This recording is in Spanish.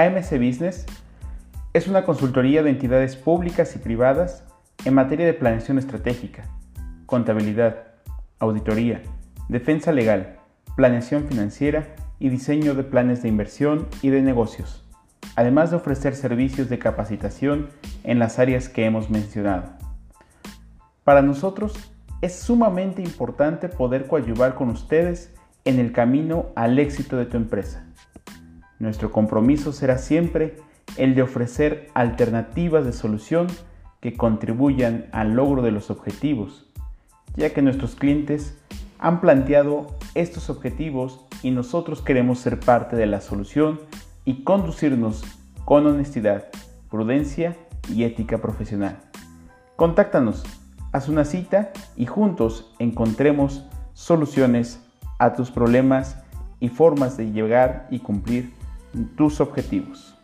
AMC Business es una consultoría de entidades públicas y privadas en materia de planeación estratégica, contabilidad, auditoría, defensa legal, planeación financiera y diseño de planes de inversión y de negocios, además de ofrecer servicios de capacitación en las áreas que hemos mencionado. Para nosotros es sumamente importante poder coadyuvar con ustedes en el camino al éxito de tu empresa. Nuestro compromiso será siempre el de ofrecer alternativas de solución que contribuyan al logro de los objetivos, ya que nuestros clientes han planteado estos objetivos y nosotros queremos ser parte de la solución y conducirnos con honestidad, prudencia y ética profesional. Contáctanos, haz una cita y juntos encontremos soluciones a tus problemas y formas de llegar y cumplir tus objetivos.